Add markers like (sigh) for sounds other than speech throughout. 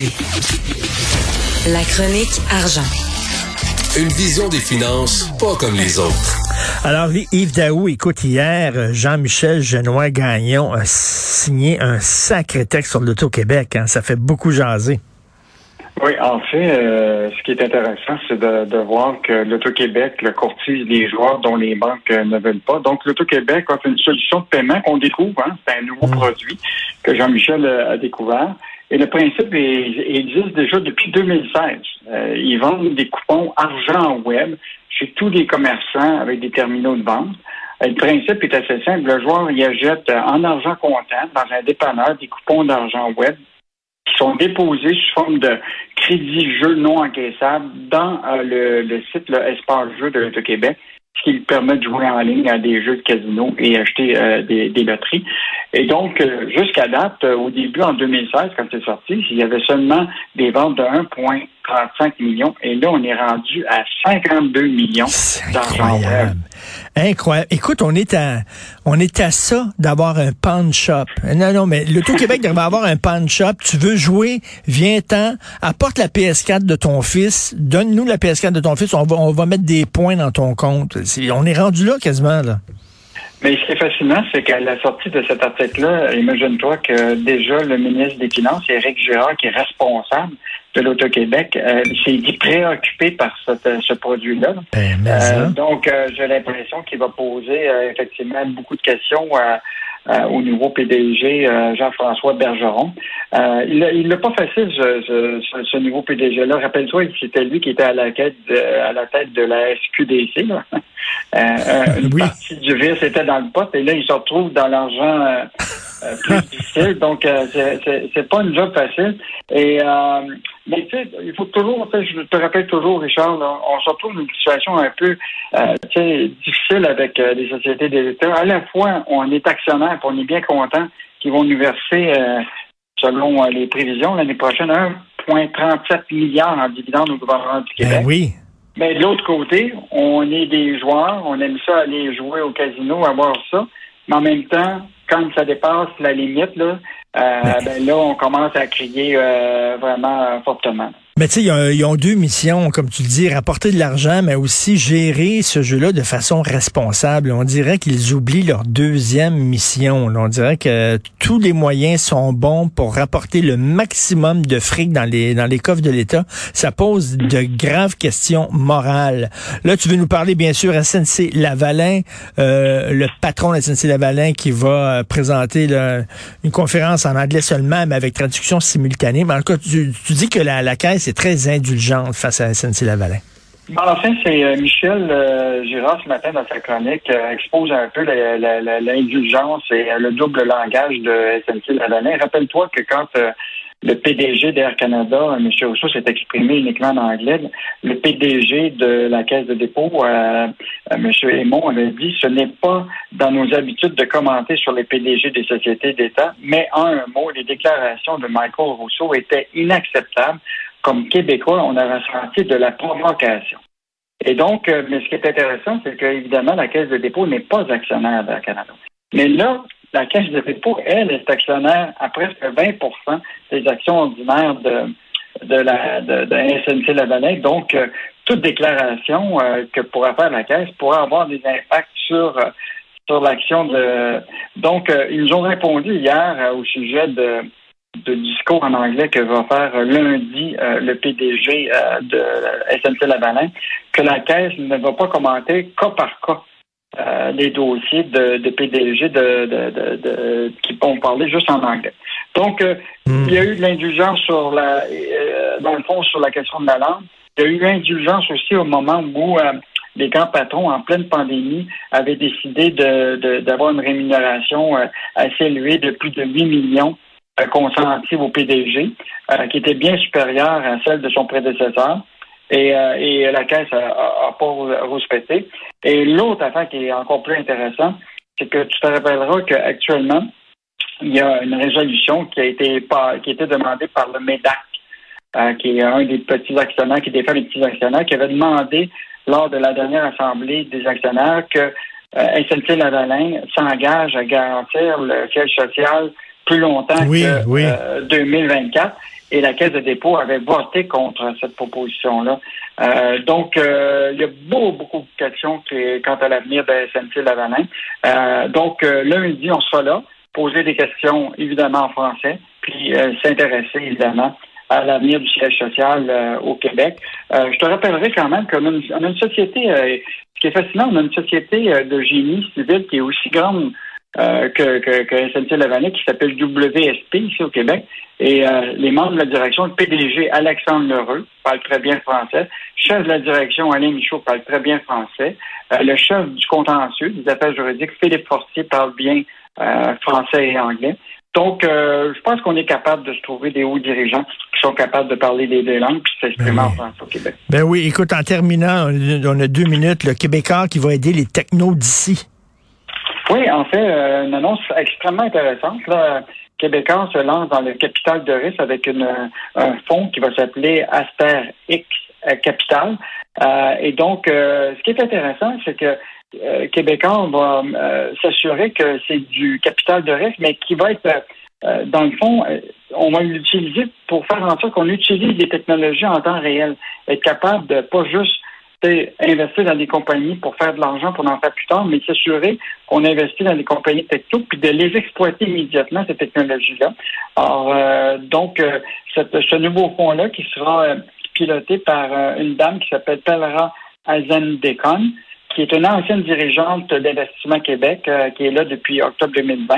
La chronique argent. Une vision des finances pas comme les autres. Alors, Yves Daou, écoute, hier, Jean-Michel Genois-Gagnon a signé un sacré texte sur l'Auto-Québec. Hein. Ça fait beaucoup jaser. Oui, en fait, euh, ce qui est intéressant, c'est de, voir que l'Auto-Québec le courtise les joueurs dont les banques euh, ne veulent pas. Donc, l'Auto-Québec a une solution de paiement qu'on découvre. Hein, c'est un nouveau mm. produit que Jean-Michel a découvert. Et le principe existe déjà depuis 2016. Euh, ils vendent des coupons argent web chez tous les commerçants avec des terminaux de vente. le principe est assez simple. Le joueur y achète en argent comptant dans un dépanneur des coupons d'argent web qui sont déposés sous forme de crédit jeu non encaissable dans euh, le, site le Espace Jeu de l'Auto-Québec, ce qui permet de jouer en ligne à des jeux de casino et acheter euh, des, des, loteries. Et donc, euh, jusqu'à date, au début, en 2016, quand c'est sorti, il y avait seulement des ventes de 1,35 millions. Et là, on est rendu à 52 millions d'argent Incroyable. Écoute, on est à, on est à ça d'avoir un pawn shop. Non, non, mais le Tout-Québec devrait avoir un pawn shop. Tu veux jouer, viens-t'en, apporte la PS4 de ton fils, donne-nous la PS4 de ton fils, on va, on va mettre des points dans ton compte. on est rendu là quasiment, là. Mais ce qui est fascinant, c'est qu'à la sortie de cet article-là, imagine-toi que déjà le ministre des Finances, Éric Girard, qui est responsable de l'Auto-Québec, euh, s'est dit préoccupé par ce produit-là. Ben, euh, donc, euh, j'ai l'impression qu'il va poser effectivement beaucoup de questions au nouveau PDG Jean-François Bergeron. il n'a pas facile, ce, nouveau PDG-là. Rappelle-toi, c'était lui qui était à la, tête de, à la tête de la SQDC. Une partie du vice était dans le pot et là, il se retrouve dans l'argent euh, plus (laughs) difficile. Donc, euh, c'est pas une job facile. Et euh, mais tu sais, il faut toujours, je te rappelle toujours, Richard, on se retrouve dans une situation un peu euh, difficile avec les sociétés d'éditeurs. À la fois, on est actionnaire, on est bien content qu'ils vont nous verser, selon les prévisions, l'année prochaine, 1,37 milliards en dividendes au gouvernement du Québec. Ben oui. Mais de l'autre côté, on est des joueurs, on aime ça aller jouer au casino, avoir ça. Mais en même temps, quand ça dépasse la limite, là, euh, ben là, on commence à crier euh, vraiment fortement. Mais tu sais, ils, ont deux missions, comme tu le dis, rapporter de l'argent, mais aussi gérer ce jeu-là de façon responsable. On dirait qu'ils oublient leur deuxième mission. On dirait que tous les moyens sont bons pour rapporter le maximum de fric dans les dans les coffres de l'État. Ça pose de graves questions morales. Là, tu veux nous parler, bien sûr, SNC Lavalin, euh, le patron de SNC Lavalin qui va présenter une conférence en anglais seulement, mais avec traduction simultanée. Mais en tout cas, tu, dis que la, la caisse c'est très indulgente face à SNC-Lavalin. Ben, en fait, c'est euh, Michel euh, Girard ce matin dans sa chronique euh, expose un peu l'indulgence et le double langage de SNC-Lavalin. Rappelle-toi que quand le PDG d'Air Canada, M. Rousseau, s'est exprimé uniquement en anglais. Le PDG de la Caisse de dépôt, euh, M. Aymon, avait dit ce n'est pas dans nos habitudes de commenter sur les PDG des sociétés d'État, mais en un mot, les déclarations de Michael Rousseau étaient inacceptables comme Québécois, on a ressenti de la provocation. Et donc, euh, mais ce qui est intéressant, c'est qu'évidemment, la Caisse de dépôt n'est pas actionnaire de Canada. Mais là, la Caisse de dépôt, elle, est actionnaire à presque 20% des actions ordinaires de, de la de, de SNC Lavalin. Donc, euh, toute déclaration euh, que pourra faire la Caisse pourra avoir des impacts sur sur l'action de. Donc, ils nous ont répondu hier au sujet de de discours en anglais que va faire lundi euh, le PDG euh, de SNC Lavalin, que la Caisse ne va pas commenter cas par cas euh, les dossiers de, PDG de, qui vont parler juste en anglais. Donc, hmm. il y a eu de l'indulgence sur la, dans le fond, sur la question de la langue. Il y a eu l'indulgence aussi au moment où les grands patrons, en pleine pandémie, avaient décidé d'avoir une rémunération assez élevée de plus de 8 millions consentie au PDG, euh, qui était bien supérieure à celle de son prédécesseur. Et, euh, la Caisse n'a pas respecté. Et l'autre affaire qui est encore plus intéressante, c'est que tu te rappelleras qu'actuellement, il y a une résolution qui a été qui a été demandée par le MEDAC, euh, qui est un des petits actionnaires, qui défend les petits actionnaires, qui avait demandé lors de la dernière assemblée des actionnaires que SNC Lavalin s'engage à garantir le siège social plus longtemps Oui, que oui. euh, 2024. Et la Caisse de dépôt avait voté contre cette proposition-là. Euh, donc, euh, il y a beaucoup, beaucoup de questions qui, quant à l'avenir de SNC Lavalin. Euh, donc, euh, lundi, on sera là, poser des questions, évidemment, en français, puis euh, s'intéresser, évidemment, à l'avenir du siège social euh, au Québec. Euh, je te rappellerai quand même qu'on a une, on a une société, euh, ce qui est fascinant, on a une société euh, de génie civil qui est aussi grande euh, que, que, que SNC Lavalin, qui s'appelle WSP ici au Québec. Et euh, les membres de la direction, le PDG Alexandre Lheureux parle très bien français. Chef de la direction Alain Michaud parle très bien français. Euh, le chef du contentieux des affaires juridiques, Philippe Fortier, parle bien euh, français et anglais. Donc, euh, je pense qu'on est capable de se trouver des hauts dirigeants qui sont capables de parler les deux langues puis s'exprimer Ben en oui. français au Québec. Ben oui, écoute, en terminant, on on a deux minutes, le Québécois qui va aider les technos d'ici. Oui, en fait, euh, une annonce extrêmement intéressante. Là. Québécois se lance dans le capital de risque avec une, un fonds qui va s'appeler Aster X euh, Capital. Euh, et donc, euh, ce qui est intéressant, c'est que euh, Québécois va euh, s'assurer que c'est du capital de risque, mais qui va être, euh, dans le fond, euh, on va l'utiliser pour faire en sorte qu'on utilise les technologies en temps réel. Être capable de pas juste c'est investir dans des compagnies pour faire de l'argent pour en faire plus tard, mais s'assurer qu'on investit dans des compagnies techno puis de les exploiter immédiatement, ces technologies-là. Alors, euh, donc, euh, ce nouveau fonds-là qui sera euh, piloté par euh, une dame qui s'appelle Pelra Azendekon, qui est une ancienne dirigeante d'Investissement Québec, euh, qui est là depuis octobre 2020.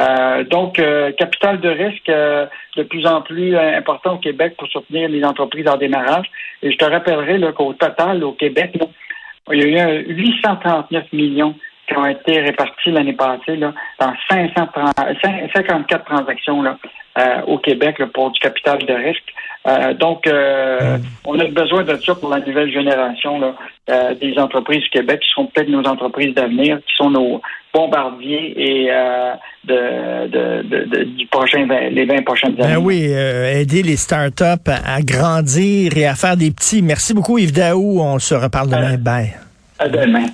Euh, donc, euh, capital de risque euh, de plus en plus euh, important au Québec pour soutenir les entreprises en démarrage. Et je te rappellerai qu'au total, au Québec, il y a eu un 839 millions qui ont été répartis l'année passée là, dans 530 cin- 54 transactions là, euh, au Québec là, pour du capital de risque. Euh, donc, euh, on a besoin de ça pour la nouvelle génération là, des entreprises du Québec qui seront peut-être nos entreprises d'avenir, qui sont nos bombardiers et euh, de, de, de- de- du prochain vingt- les 20 prochaines années. Ben oui, aider les startups à, à grandir et à faire des petits. Merci beaucoup Yves Daou, on se reparle demain. Bye. À demain.